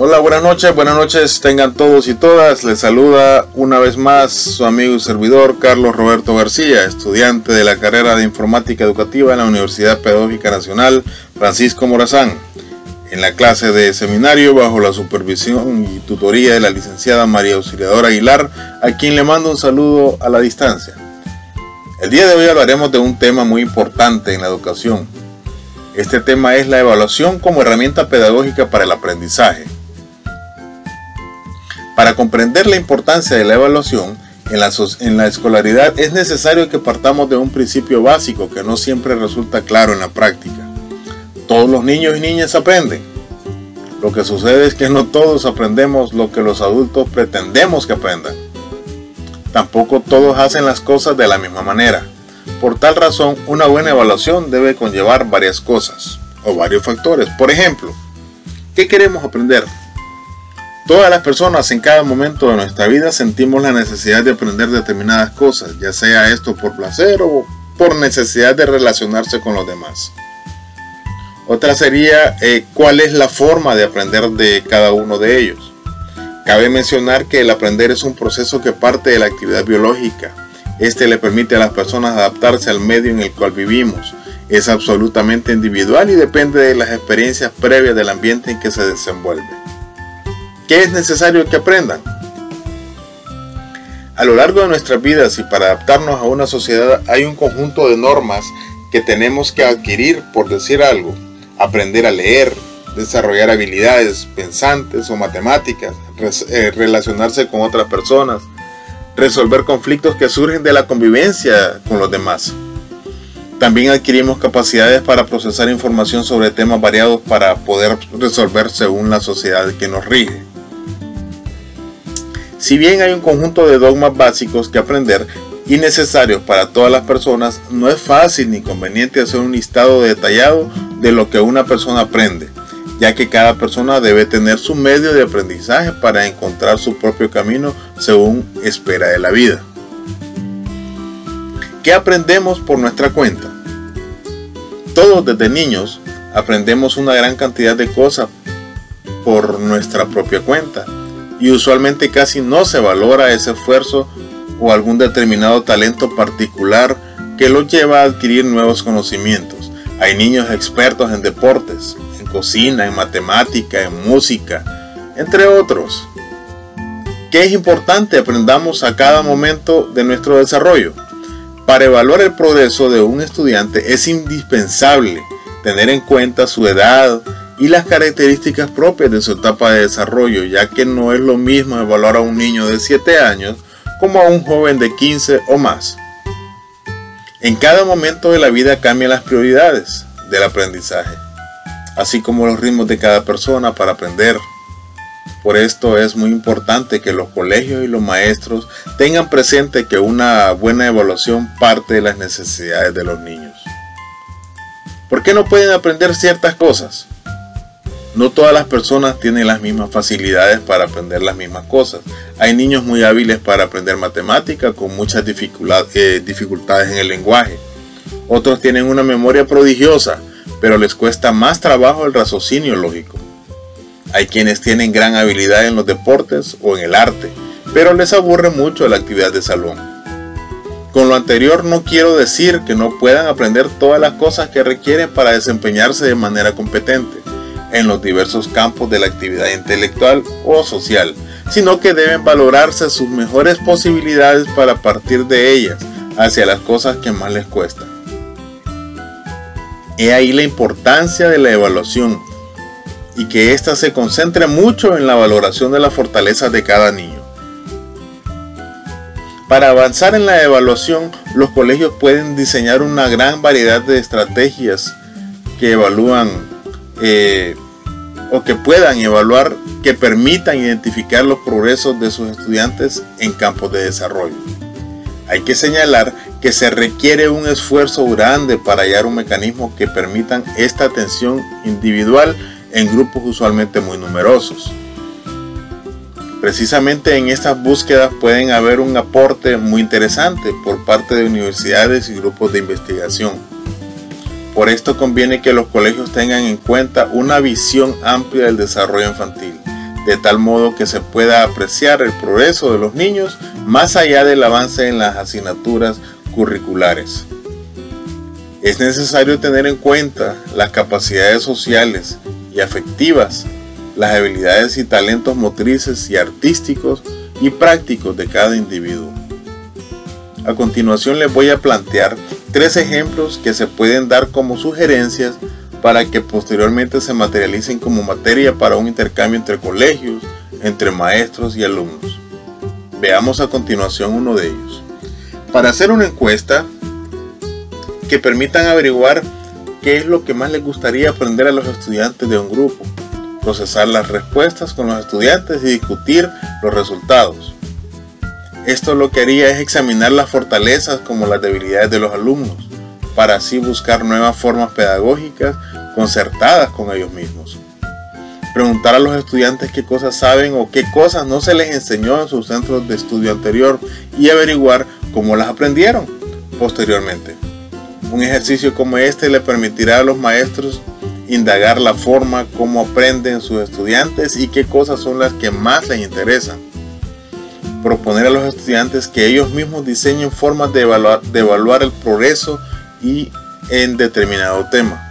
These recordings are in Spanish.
Hola, buenas noches, buenas noches tengan todos y todas. Les saluda una vez más su amigo y servidor Carlos Roberto García, estudiante de la carrera de Informática Educativa en la Universidad Pedagógica Nacional Francisco Morazán. En la clase de seminario bajo la supervisión y tutoría de la licenciada María Auxiliadora Aguilar, a quien le mando un saludo a la distancia. El día de hoy hablaremos de un tema muy importante en la educación. Este tema es la evaluación como herramienta pedagógica para el aprendizaje. Para comprender la importancia de la evaluación en la, escolaridad es necesario que partamos de un principio básico que no siempre resulta claro en la práctica. Todos los niños y niñas aprenden. Lo que sucede es que no todos aprendemos lo que los adultos pretendemos que aprendan. Tampoco todos hacen las cosas de la misma manera. Por tal razón, una buena evaluación debe conllevar varias cosas o varios factores. Por ejemplo, ¿qué queremos aprender? Todas las personas en cada momento de nuestra vida sentimos la necesidad de aprender determinadas cosas, ya sea esto por placer o por necesidad de relacionarse con los demás. Otra sería eh, cuál es la forma de aprender de cada uno de ellos. Cabe mencionar que el aprender es un proceso que parte de la actividad biológica. Este le permite a las personas adaptarse al medio en el cual vivimos. Es absolutamente individual y depende de las experiencias previas del ambiente en que se desenvuelve. ¿Qué es necesario que aprendan? A lo largo de nuestras vidas y para adaptarnos a una sociedad hay un conjunto de normas que tenemos que adquirir, por decir algo, aprender a leer, desarrollar habilidades pensantes o matemáticas, eh, relacionarse con otras personas, resolver conflictos que surgen de la convivencia con los demás. También adquirimos capacidades para procesar información sobre temas variados para poder resolver según la sociedad que nos rige. Si bien hay un conjunto de dogmas básicos que aprender y necesarios para todas las personas, no es fácil ni conveniente hacer un listado detallado de lo que una persona aprende, ya que cada persona debe tener su medio de aprendizaje para encontrar su propio camino según espera de la vida. ¿Qué aprendemos por nuestra cuenta? Todos desde niños aprendemos una gran cantidad de cosas por nuestra propia cuenta y usualmente casi no se valora ese esfuerzo o algún determinado talento particular que lo lleva a adquirir nuevos conocimientos. Hay niños expertos en deportes, en cocina, en matemática, en música, entre otros. ¿Qué es importante aprendamos a cada momento de nuestro desarrollo? Para evaluar el progreso de un estudiante es indispensable tener en cuenta su edad, y las características propias de su etapa de desarrollo, ya que no es lo mismo evaluar a un niño de 7 años como a un joven de 15 o más. En cada momento de la vida cambian las prioridades del aprendizaje, así como los ritmos de cada persona para aprender. Por esto es muy importante que los colegios y los maestros tengan presente que una buena evaluación parte de las necesidades de los niños. ¿Por qué no pueden aprender ciertas cosas? No todas las personas tienen las mismas facilidades para aprender las mismas cosas. Hay niños muy hábiles para aprender matemática con muchas eh, dificultades en el lenguaje. Otros tienen una memoria prodigiosa, pero les cuesta más trabajo el raciocinio lógico. Hay quienes tienen gran habilidad en los deportes o en el arte, pero les aburre mucho la actividad de salón. Con lo anterior no quiero decir que no puedan aprender todas las cosas que requieren para desempeñarse de manera competente en los diversos campos de la actividad intelectual o social, sino que deben valorarse sus mejores posibilidades para partir de ellas hacia las cosas que más les cuestan. He ahí la importancia de la evaluación y que ésta se concentre mucho en la valoración de las fortalezas de cada niño. Para avanzar en la evaluación, los colegios pueden diseñar una gran variedad de estrategias que evalúan eh, o que puedan evaluar que permitan identificar los progresos de sus estudiantes en campos de desarrollo. Hay que señalar que se requiere un esfuerzo grande para hallar un mecanismo que permitan esta atención individual en grupos usualmente muy numerosos. Precisamente en estas búsquedas pueden haber un aporte muy interesante por parte de universidades y grupos de investigación por esto conviene que los colegios tengan en cuenta una visión amplia del desarrollo infantil, de tal modo que se pueda apreciar el progreso de los niños más allá del avance en las asignaturas curriculares. Es necesario tener en cuenta las capacidades sociales y afectivas, las habilidades y talentos motrices y artísticos y prácticos de cada individuo. A continuación les voy a plantear tres ejemplos que se pueden dar como sugerencias para que posteriormente se materialicen como materia para un intercambio entre colegios, entre maestros y alumnos. Veamos a continuación uno de ellos. Para hacer una encuesta que permitan averiguar qué es lo que más les gustaría aprender a los estudiantes de un grupo, procesar las respuestas con los estudiantes y discutir los resultados. Esto lo que haría es examinar las fortalezas como las debilidades de los alumnos, para así buscar nuevas formas pedagógicas concertadas con ellos mismos. Preguntar a los estudiantes qué cosas saben o qué cosas no se les enseñó en sus centros de estudio anterior y averiguar cómo las aprendieron posteriormente. Un ejercicio como este le permitirá a los maestros indagar la forma como aprenden sus estudiantes y qué cosas son las que más les interesan. Proponer a los estudiantes que ellos mismos diseñen formas de evaluar, el progreso y en determinado tema.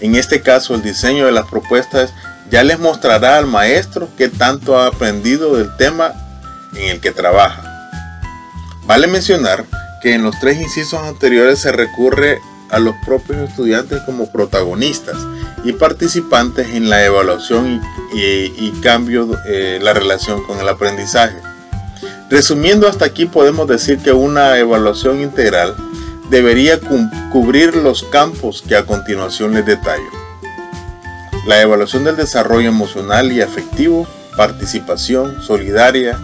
En este caso, el diseño de las propuestas ya les mostrará al maestro qué tanto ha aprendido del tema en el que trabaja. Vale mencionar que en los tres incisos anteriores se recurre a los propios estudiantes como protagonistas y participantes en la evaluación y, cambio eh, la relación con el aprendizaje. Resumiendo hasta aquí podemos decir que una evaluación integral debería cubrir los campos que a continuación les detallo. La evaluación del desarrollo emocional y afectivo, participación solidaria,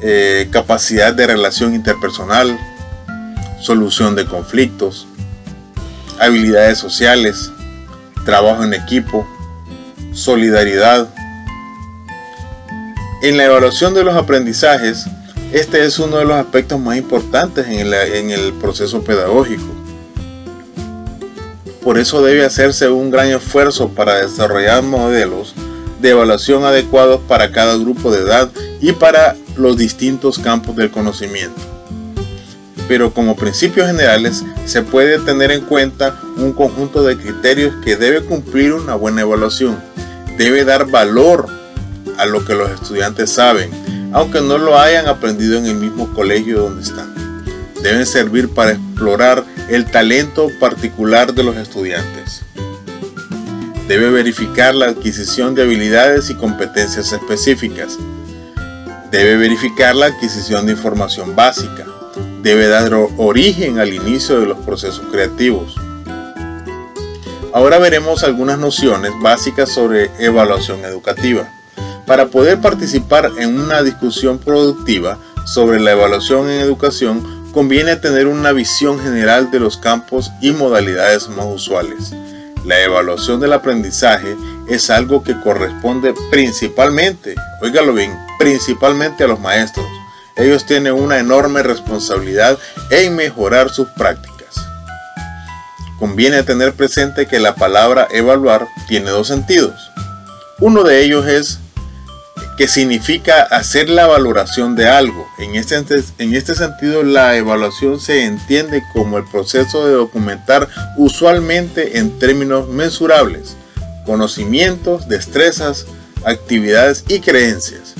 eh, capacidad de relación interpersonal, solución de conflictos, habilidades sociales, trabajo en equipo, solidaridad. En la evaluación de los aprendizajes, este es uno de los aspectos más importantes en el, proceso pedagógico. Por eso debe hacerse un gran esfuerzo para desarrollar modelos de evaluación adecuados para cada grupo de edad y para los distintos campos del conocimiento. Pero como principios generales se puede tener en cuenta un conjunto de criterios que debe cumplir una buena evaluación. Debe dar valor a lo que los estudiantes saben aunque no lo hayan aprendido en el mismo colegio donde están. Deben servir para explorar el talento particular de los estudiantes. Debe verificar la adquisición de habilidades y competencias específicas. Debe verificar la adquisición de información básica. Debe dar origen al inicio de los procesos creativos. Ahora veremos algunas nociones básicas sobre evaluación educativa. Para poder participar en una discusión productiva sobre la evaluación en educación, conviene tener una visión general de los campos y modalidades más usuales. La evaluación del aprendizaje es algo que corresponde principalmente, oígalo bien, principalmente a los maestros. Ellos tienen una enorme responsabilidad en mejorar sus prácticas. Conviene tener presente que la palabra evaluar tiene dos sentidos. Uno de ellos es que significa hacer la valoración de algo. En este, en este sentido, la evaluación se entiende como el proceso de documentar usualmente en términos mensurables, conocimientos, destrezas, actividades y creencias.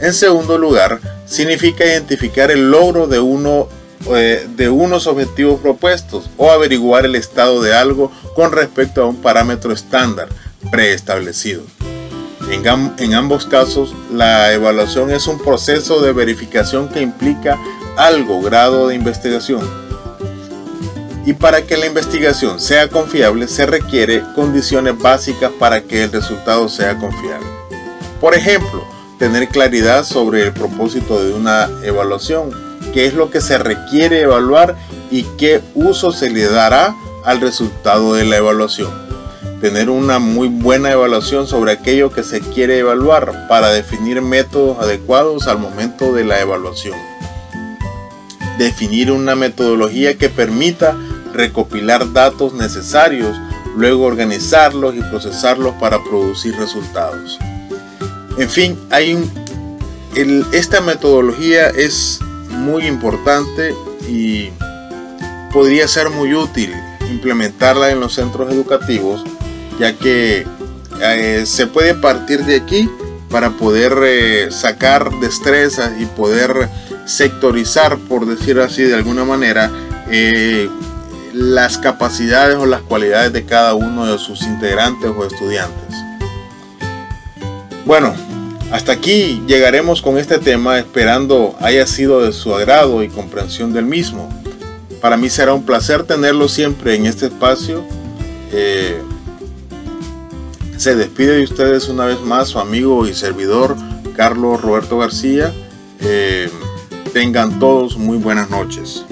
En segundo lugar, significa identificar el logro de, uno, eh, de unos objetivos propuestos o averiguar el estado de algo con respecto a un parámetro estándar preestablecido. En, ambos casos, la evaluación es un proceso de verificación que implica algo grado de investigación. Y para que la investigación sea confiable se requiere condiciones básicas para que el resultado sea confiable. Por ejemplo, tener claridad sobre el propósito de una evaluación, qué es lo que se requiere evaluar y qué uso se le dará al resultado de la evaluación tener una muy buena evaluación sobre aquello que se quiere evaluar para definir métodos adecuados al momento de la evaluación. Definir una metodología que permita recopilar datos necesarios luego organizarlos y procesarlos para producir resultados. En fin, esta metodología es muy importante y podría ser muy útil implementarla en los centros educativos, ya que eh, se puede partir de aquí para poder eh, sacar destrezas y poder sectorizar, por decir así de alguna manera, eh, las capacidades o las cualidades de cada uno de sus integrantes o estudiantes. Bueno, hasta aquí llegaremos con este tema esperando haya sido de su agrado y comprensión del mismo. Para mí será un placer tenerlo siempre en este espacio. Eh, se despide de ustedes una vez más su amigo y servidor Carlos Roberto García. Eh, tengan todos muy buenas noches.